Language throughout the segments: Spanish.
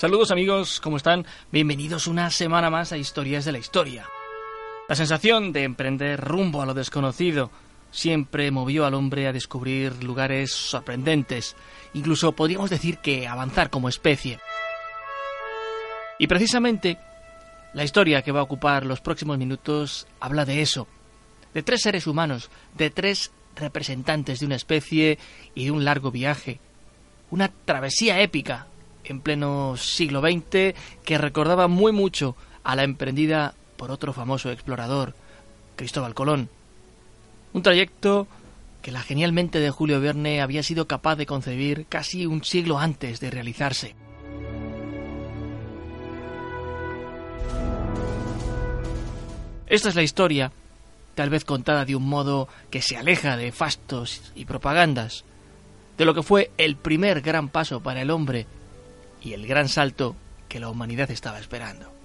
Saludos amigos, ¿cómo están? Bienvenidos una semana más a Historias de la Historia. La sensación de emprender rumbo a lo desconocido siempre movió al hombre a descubrir lugares sorprendentes, incluso podríamos decir que avanzar como especie. Y precisamente la historia que va a ocupar los próximos minutos habla de eso, de tres seres humanos, de tres representantes de una especie y de un largo viaje, una travesía épica en pleno siglo XX que recordaba muy mucho a la emprendida por otro famoso explorador, Cristóbal Colón. Un trayecto que la genialmente de Julio Verne había sido capaz de concebir casi un siglo antes de realizarse. Esta es la historia, tal vez contada de un modo que se aleja de fastos y propagandas, de lo que fue el primer gran paso para el hombre y el gran salto que la humanidad estaba esperando.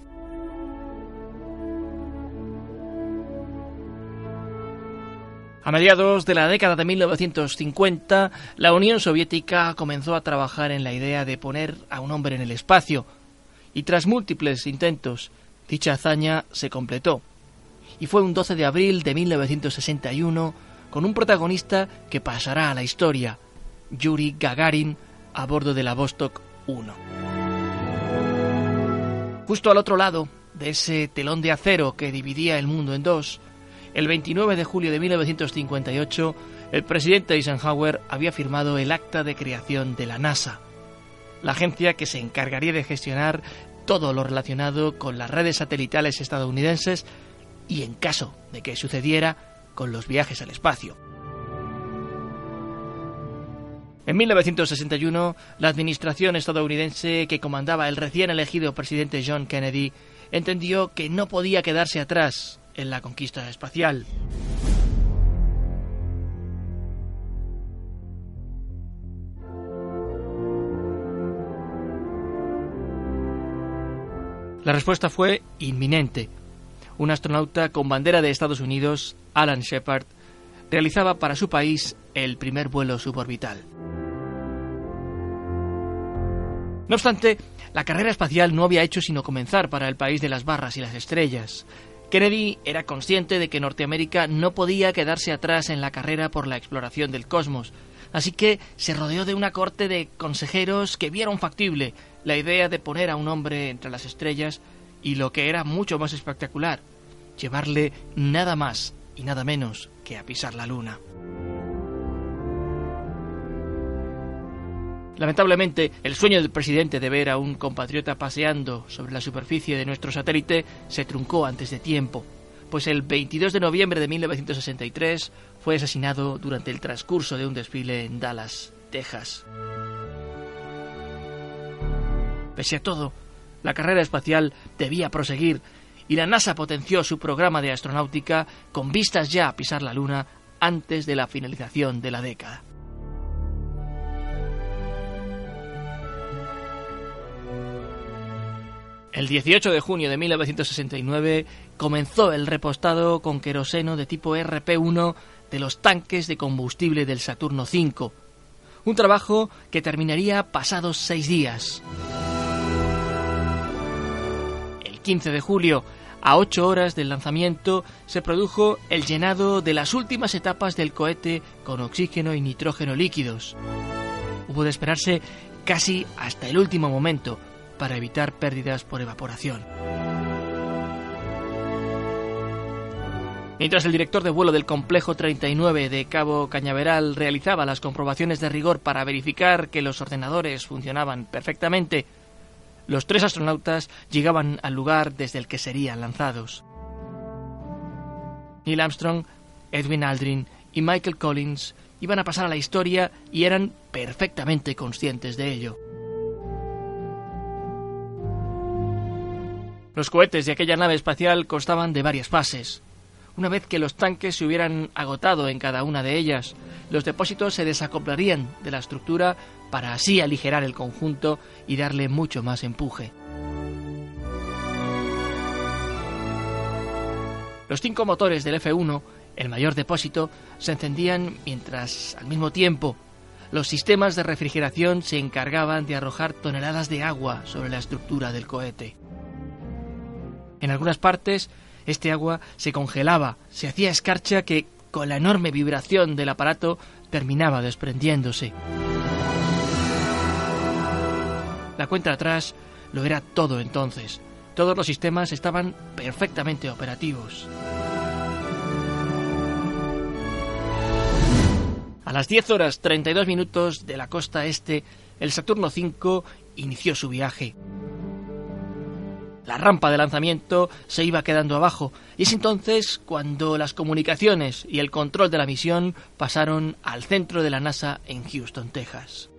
A mediados de la década de 1950, la Unión Soviética comenzó a trabajar en la idea de poner a un hombre en el espacio, y tras múltiples intentos, dicha hazaña se completó. Y fue un 12 de abril de 1961, con un protagonista que pasará a la historia, Yuri Gagarin, a bordo de la Vostok 1. Justo al otro lado de ese telón de acero que dividía el mundo en dos, el 29 de julio de 1958, el presidente Eisenhower había firmado el acta de creación de la NASA, la agencia que se encargaría de gestionar todo lo relacionado con las redes satelitales estadounidenses y, en caso de que sucediera, con los viajes al espacio. En 1961, la administración estadounidense que comandaba el recién elegido presidente John Kennedy entendió que no podía quedarse atrás en la conquista espacial. La respuesta fue inminente. Un astronauta con bandera de Estados Unidos, Alan Shepard, realizaba para su país el primer vuelo suborbital. No obstante, la carrera espacial no había hecho sino comenzar para el país de las barras y las estrellas. Kennedy era consciente de que Norteamérica no podía quedarse atrás en la carrera por la exploración del cosmos, así que se rodeó de una corte de consejeros que vieron factible la idea de poner a un hombre entre las estrellas y lo que era mucho más espectacular, llevarle nada más y nada menos que a pisar la luna. Lamentablemente, el sueño del presidente de ver a un compatriota paseando sobre la superficie de nuestro satélite se truncó antes de tiempo, pues el 22 de noviembre de 1963 fue asesinado durante el transcurso de un desfile en Dallas, Texas. Pese a todo, la carrera espacial debía proseguir y la NASA potenció su programa de astronáutica con vistas ya a pisar la Luna antes de la finalización de la década. El 18 de junio de 1969 comenzó el repostado con queroseno de tipo RP-1 de los tanques de combustible del Saturno V, un trabajo que terminaría pasados seis días. El 15 de julio, a ocho horas del lanzamiento, se produjo el llenado de las últimas etapas del cohete con oxígeno y nitrógeno líquidos. Hubo de esperarse casi hasta el último momento para evitar pérdidas por evaporación. Mientras el director de vuelo del complejo 39 de Cabo Cañaveral realizaba las comprobaciones de rigor para verificar que los ordenadores funcionaban perfectamente, los tres astronautas llegaban al lugar desde el que serían lanzados. Neil Armstrong, Edwin Aldrin y Michael Collins iban a pasar a la historia y eran perfectamente conscientes de ello. Los cohetes de aquella nave espacial constaban de varias fases. Una vez que los tanques se hubieran agotado en cada una de ellas, los depósitos se desacoplarían de la estructura para así aligerar el conjunto y darle mucho más empuje. Los cinco motores del F1, el mayor depósito, se encendían mientras, al mismo tiempo, los sistemas de refrigeración se encargaban de arrojar toneladas de agua sobre la estructura del cohete. En algunas partes, este agua se congelaba, se hacía escarcha que, con la enorme vibración del aparato, terminaba desprendiéndose. La cuenta atrás lo era todo entonces. Todos los sistemas estaban perfectamente operativos. A las 10 horas 32 minutos de la costa este, el Saturno V inició su viaje. La rampa de lanzamiento se iba quedando abajo y es entonces cuando las comunicaciones y el control de la misión pasaron al centro de la NASA en Houston, Texas.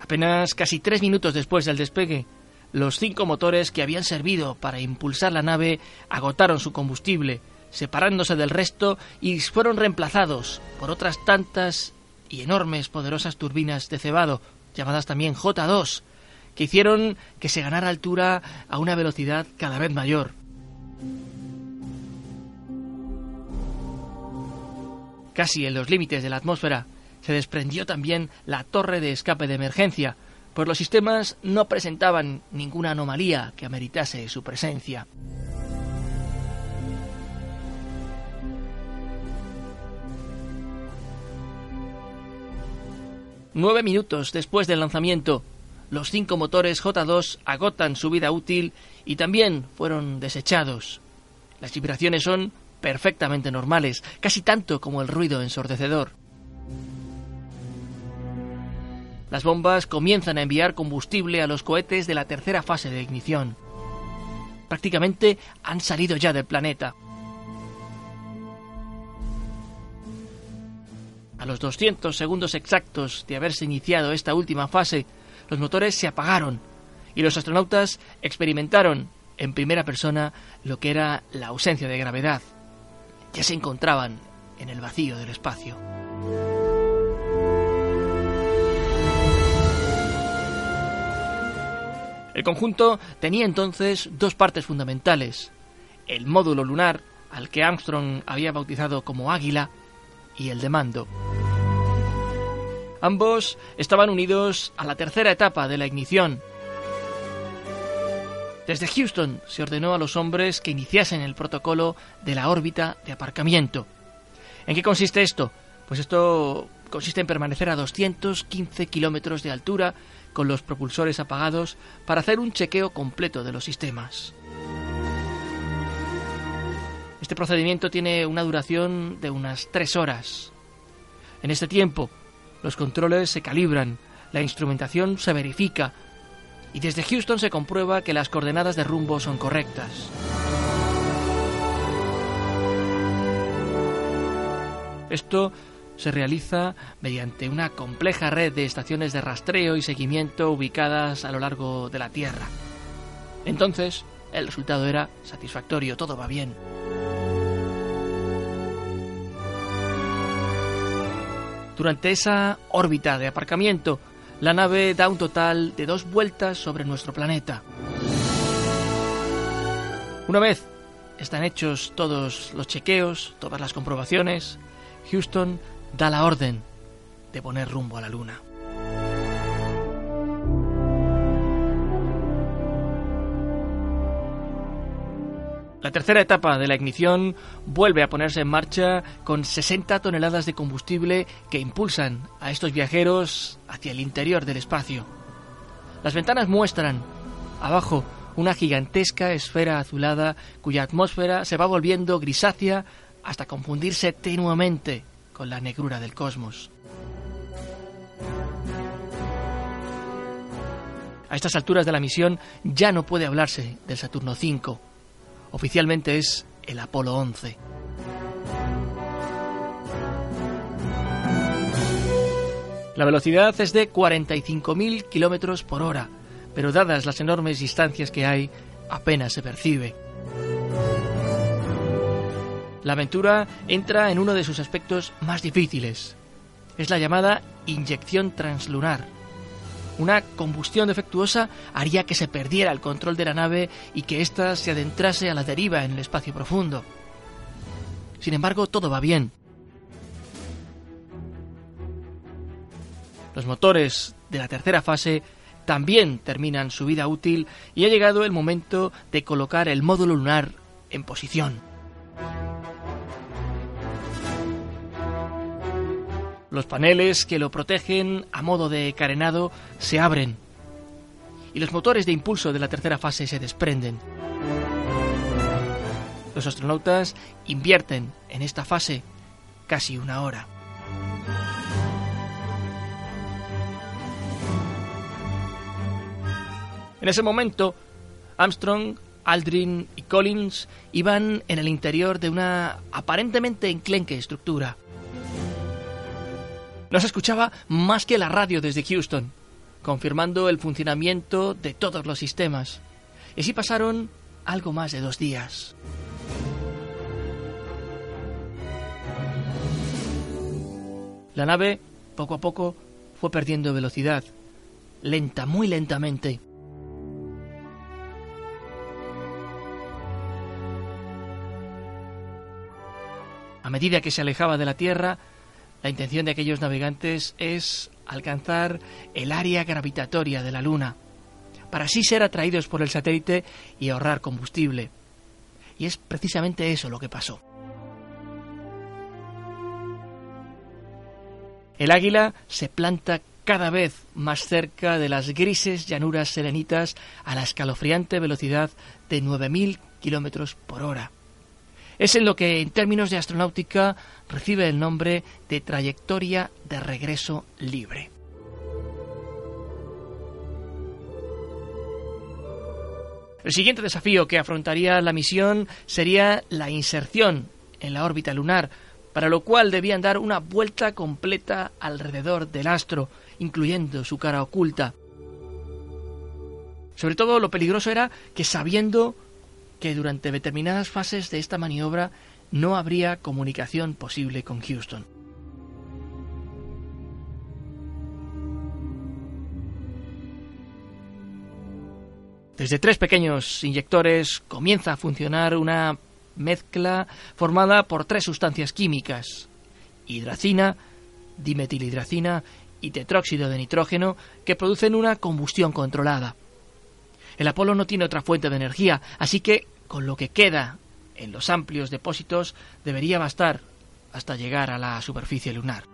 Apenas casi tres minutos después del despegue, los cinco motores que habían servido para impulsar la nave agotaron su combustible, separándose del resto y fueron reemplazados por otras tantas y enormes poderosas turbinas de cebado llamadas también J2, que hicieron que se ganara altura a una velocidad cada vez mayor. Casi en los límites de la atmósfera se desprendió también la torre de escape de emergencia, pues los sistemas no presentaban ninguna anomalía que ameritase su presencia. Nueve minutos después del lanzamiento, los cinco motores J2 agotan su vida útil y también fueron desechados. Las vibraciones son perfectamente normales, casi tanto como el ruido ensordecedor. Las bombas comienzan a enviar combustible a los cohetes de la tercera fase de ignición. Prácticamente han salido ya del planeta. A los 200 segundos exactos de haberse iniciado esta última fase, los motores se apagaron y los astronautas experimentaron en primera persona lo que era la ausencia de gravedad. Ya se encontraban en el vacío del espacio. El conjunto tenía entonces dos partes fundamentales. El módulo lunar, al que Armstrong había bautizado como Águila, y el de mando. Ambos estaban unidos a la tercera etapa de la ignición. Desde Houston se ordenó a los hombres que iniciasen el protocolo de la órbita de aparcamiento. ¿En qué consiste esto? Pues esto consiste en permanecer a 215 kilómetros de altura con los propulsores apagados para hacer un chequeo completo de los sistemas. Este procedimiento tiene una duración de unas tres horas. En este tiempo, los controles se calibran, la instrumentación se verifica y desde Houston se comprueba que las coordenadas de rumbo son correctas. Esto se realiza mediante una compleja red de estaciones de rastreo y seguimiento ubicadas a lo largo de la Tierra. Entonces, el resultado era satisfactorio, todo va bien. Durante esa órbita de aparcamiento, la nave da un total de dos vueltas sobre nuestro planeta. Una vez están hechos todos los chequeos, todas las comprobaciones, Houston da la orden de poner rumbo a la Luna. La tercera etapa de la ignición vuelve a ponerse en marcha con 60 toneladas de combustible que impulsan a estos viajeros hacia el interior del espacio. Las ventanas muestran abajo una gigantesca esfera azulada cuya atmósfera se va volviendo grisácea hasta confundirse tenuamente con la negrura del cosmos. A estas alturas de la misión ya no puede hablarse del Saturno V Oficialmente es el Apolo 11. La velocidad es de 45.000 kilómetros por hora, pero dadas las enormes distancias que hay, apenas se percibe. La aventura entra en uno de sus aspectos más difíciles. Es la llamada inyección translunar una combustión defectuosa haría que se perdiera el control de la nave y que ésta se adentrase a la deriva en el espacio profundo. Sin embargo, todo va bien. Los motores de la tercera fase también terminan su vida útil y ha llegado el momento de colocar el módulo lunar en posición. Los paneles que lo protegen a modo de carenado se abren y los motores de impulso de la tercera fase se desprenden. Los astronautas invierten en esta fase casi una hora. En ese momento, Armstrong, Aldrin y Collins iban en el interior de una aparentemente enclenque estructura. No se escuchaba más que la radio desde Houston, confirmando el funcionamiento de todos los sistemas. Y así pasaron algo más de dos días. La nave, poco a poco, fue perdiendo velocidad, lenta, muy lentamente. A medida que se alejaba de la Tierra, la intención de aquellos navegantes es alcanzar el área gravitatoria de la Luna, para así ser atraídos por el satélite y ahorrar combustible. Y es precisamente eso lo que pasó. El águila se planta cada vez más cerca de las grises llanuras serenitas a la escalofriante velocidad de 9.000 kilómetros por hora. Es en lo que, en términos de astronáutica, recibe el nombre de trayectoria de regreso libre. El siguiente desafío que afrontaría la misión sería la inserción en la órbita lunar, para lo cual debían dar una vuelta completa alrededor del astro, incluyendo su cara oculta. Sobre todo lo peligroso era que sabiendo que durante determinadas fases de esta maniobra no habría comunicación posible con Houston. Desde tres pequeños inyectores comienza a funcionar una mezcla formada por tres sustancias químicas, hidracina, dimetilhidracina y tetróxido de nitrógeno, que producen una combustión controlada. El Apolo no tiene otra fuente de energía, así que con lo que queda en los amplios depósitos debería bastar hasta llegar a la superficie lunar.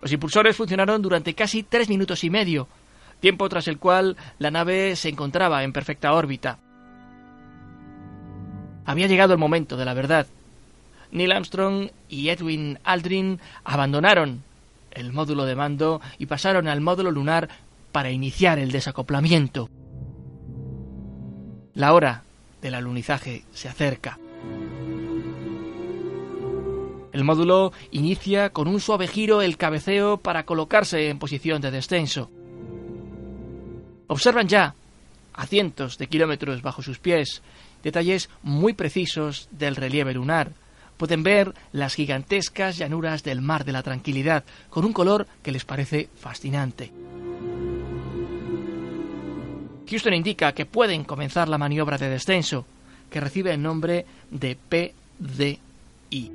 Los impulsores funcionaron durante casi tres minutos y medio, tiempo tras el cual la nave se encontraba en perfecta órbita. Había llegado el momento de la verdad. Neil Armstrong y Edwin Aldrin abandonaron el módulo de mando y pasaron al módulo lunar para iniciar el desacoplamiento. La hora del alunizaje se acerca. El módulo inicia con un suave giro el cabeceo para colocarse en posición de descenso. Observan ya, a cientos de kilómetros bajo sus pies, detalles muy precisos del relieve lunar, pueden ver las gigantescas llanuras del mar de la tranquilidad, con un color que les parece fascinante. Houston indica que pueden comenzar la maniobra de descenso, que recibe el nombre de PDI.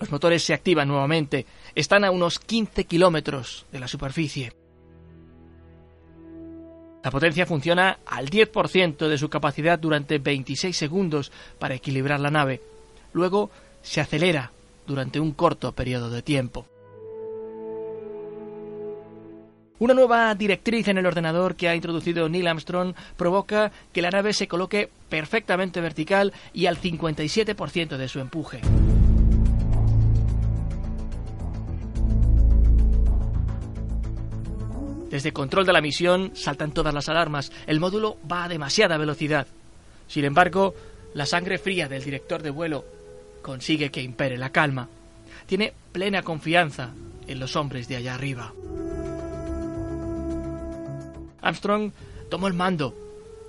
Los motores se activan nuevamente, están a unos 15 kilómetros de la superficie. La potencia funciona al 10% de su capacidad durante 26 segundos para equilibrar la nave. Luego se acelera durante un corto periodo de tiempo. Una nueva directriz en el ordenador que ha introducido Neil Armstrong provoca que la nave se coloque perfectamente vertical y al 57% de su empuje. Desde control de la misión saltan todas las alarmas. El módulo va a demasiada velocidad. Sin embargo, la sangre fría del director de vuelo consigue que impere la calma. Tiene plena confianza en los hombres de allá arriba. Armstrong tomó el mando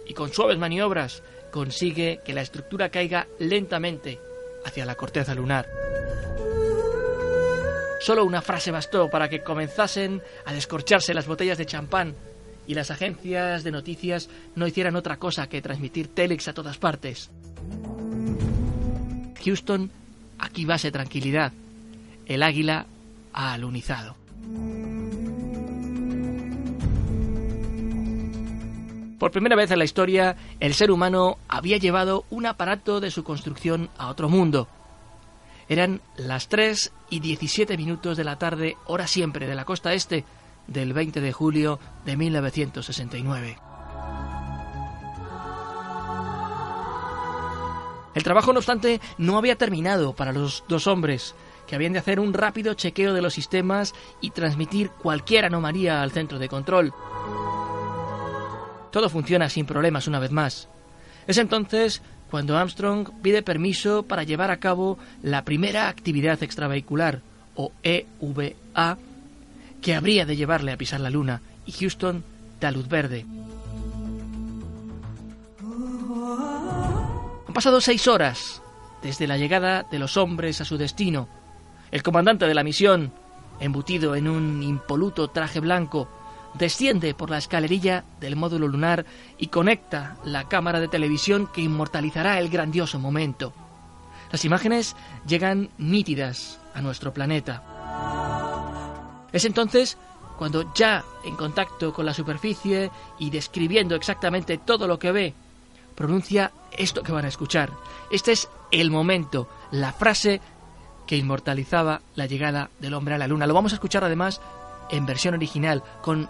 y con suaves maniobras consigue que la estructura caiga lentamente hacia la corteza lunar. Solo una frase bastó para que comenzasen a descorcharse las botellas de champán y las agencias de noticias no hicieran otra cosa que transmitir telex a todas partes. Houston, aquí base tranquilidad. El águila ha alunizado. Por primera vez en la historia, el ser humano había llevado un aparato de su construcción a otro mundo. Eran las 3 y 17 minutos de la tarde, hora siempre de la costa este, del 20 de julio de 1969. El trabajo, no obstante, no había terminado para los dos hombres, que habían de hacer un rápido chequeo de los sistemas y transmitir cualquier anomalía al centro de control. Todo funciona sin problemas una vez más. Es entonces cuando Armstrong pide permiso para llevar a cabo la primera actividad extravehicular, o EVA, que habría de llevarle a pisar la Luna, y Houston da luz verde. Han pasado seis horas desde la llegada de los hombres a su destino. El comandante de la misión, embutido en un impoluto traje blanco, desciende por la escalerilla del módulo lunar y conecta la cámara de televisión que inmortalizará el grandioso momento. Las imágenes llegan nítidas a nuestro planeta. Es entonces cuando ya en contacto con la superficie y describiendo exactamente todo lo que ve, pronuncia esto que van a escuchar. Este es el momento, la frase que inmortalizaba la llegada del hombre a la luna. Lo vamos a escuchar además en versión original, con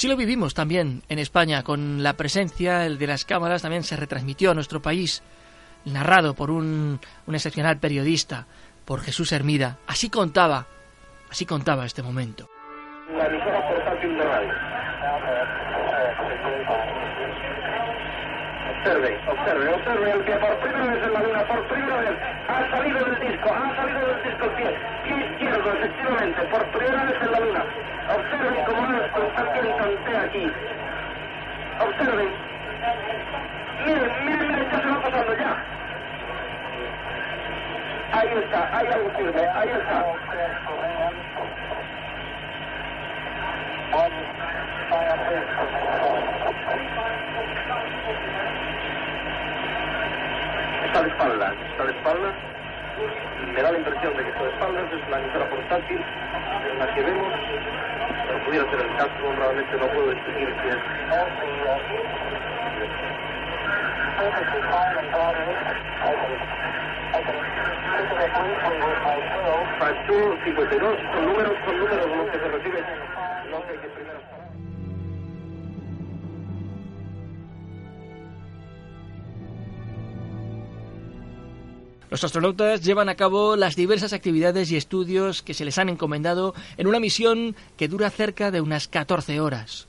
así lo vivimos también en España, con la presencia el de las cámaras también se retransmitió a nuestro país, narrado por un, un excepcional periodista, por Jesús Hermida. Así contaba, así contaba este momento. Observe, observe, observe el que por primera vez en la luna, por primera vez, ha salido del disco, ha salido del disco el pie, izquierdo, efectivamente, por primera vez en la luna. Observen cómo Armstrong está quien tantea aquí. Observen. Miren, miren, miren, ya se va pasando ya. Ahí está, hay algo firme, ahí está. Está de espaldas, está de espaldas me da la impresión de que su espaldas es una emisora portátil en la que vemos, pero pudiera ser el caso, realmente no puedo distinguir si es. Factur 52, con números, con números, no se recibe, no sé qué primeros. Los astronautas llevan a cabo las diversas actividades y estudios que se les han encomendado en una misión que dura cerca de unas 14 horas.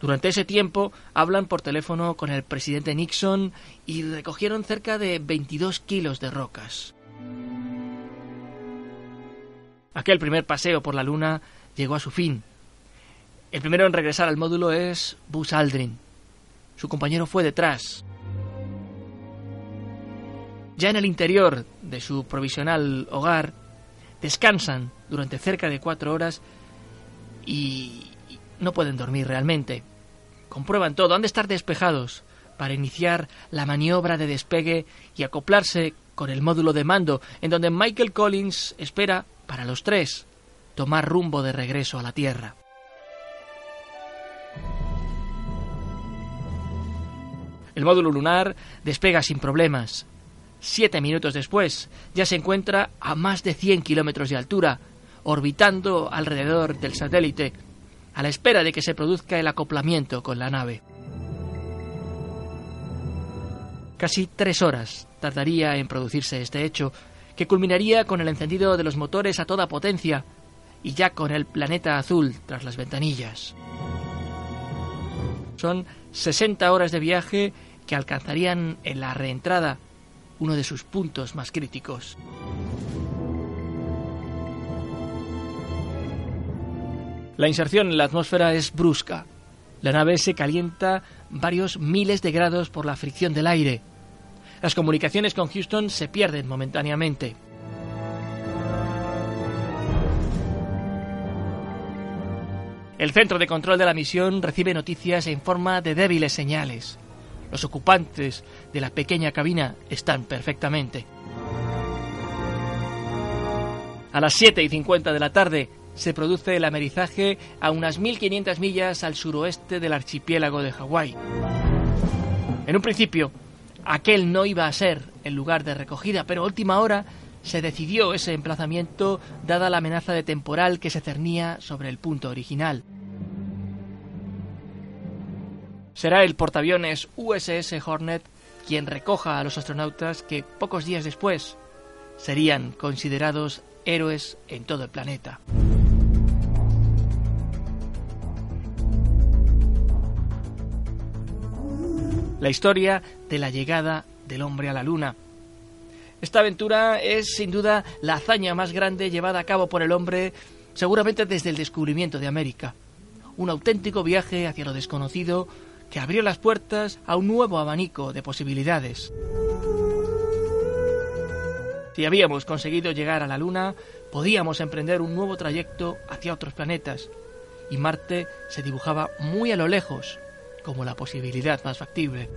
Durante ese tiempo hablan por teléfono con el presidente Nixon y recogieron cerca de 22 kilos de rocas. Aquel primer paseo por la Luna llegó a su fin. El primero en regresar al módulo es Buzz Aldrin. Su compañero fue detrás. Ya en el interior de su provisional hogar, descansan durante cerca de cuatro horas y no pueden dormir realmente. Comprueban todo, han de estar despejados para iniciar la maniobra de despegue y acoplarse con el módulo de mando, en donde Michael Collins espera, para los tres, tomar rumbo de regreso a la Tierra. El módulo lunar despega sin problemas. Siete minutos después, ya se encuentra a más de 100 kilómetros de altura, orbitando alrededor del satélite, a la espera de que se produzca el acoplamiento con la nave. Casi tres horas tardaría en producirse este hecho, que culminaría con el encendido de los motores a toda potencia y ya con el planeta azul tras las ventanillas. Son 60 horas de viaje que alcanzarían en la reentrada uno de sus puntos más críticos. La inserción en la atmósfera es brusca. La nave se calienta varios miles de grados por la fricción del aire. Las comunicaciones con Houston se pierden momentáneamente. El centro de control de la misión recibe noticias en forma de débiles señales. Los ocupantes de la pequeña cabina están perfectamente. A las 7 y 50 de la tarde se produce el amerizaje a unas 1500 millas al suroeste del archipiélago de Hawái. En un principio, aquel no iba a ser el lugar de recogida, pero a última hora se decidió ese emplazamiento dada la amenaza de temporal que se cernía sobre el punto original. Será el portaaviones USS Hornet quien recoja a los astronautas que pocos días después serían considerados héroes en todo el planeta. La historia de la llegada del hombre a la luna. Esta aventura es sin duda la hazaña más grande llevada a cabo por el hombre seguramente desde el descubrimiento de América. Un auténtico viaje hacia lo desconocido que abrió las puertas a un nuevo abanico de posibilidades. Si habíamos conseguido llegar a la Luna, podíamos emprender un nuevo trayecto hacia otros planetas, y Marte se dibujaba muy a lo lejos como la posibilidad más factible.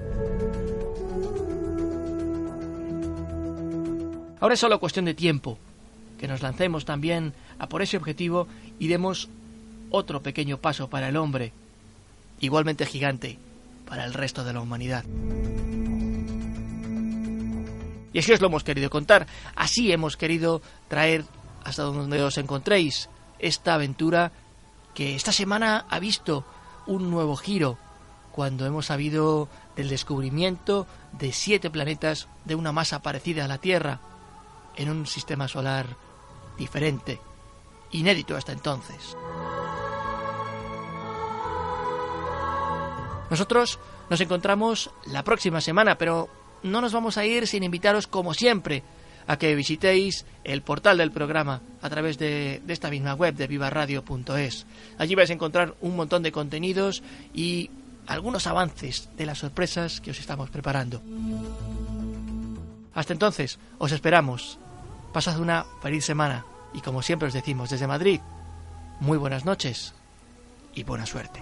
Ahora es solo cuestión de tiempo, que nos lancemos también a por ese objetivo y demos otro pequeño paso para el hombre, igualmente gigante para el resto de la humanidad. Y así os lo hemos querido contar, así hemos querido traer hasta donde os encontréis esta aventura que esta semana ha visto un nuevo giro cuando hemos sabido del descubrimiento de siete planetas de una masa parecida a la Tierra en un sistema solar diferente, inédito hasta entonces. Nosotros nos encontramos la próxima semana, pero no nos vamos a ir sin invitaros, como siempre, a que visitéis el portal del programa a través de, esta misma web de vivaradio.es. Allí vais a encontrar un montón de contenidos y algunos avances de las sorpresas que os estamos preparando. Hasta entonces, os esperamos. Pasad una feliz semana y como siempre os decimos desde Madrid, muy buenas noches y buena suerte.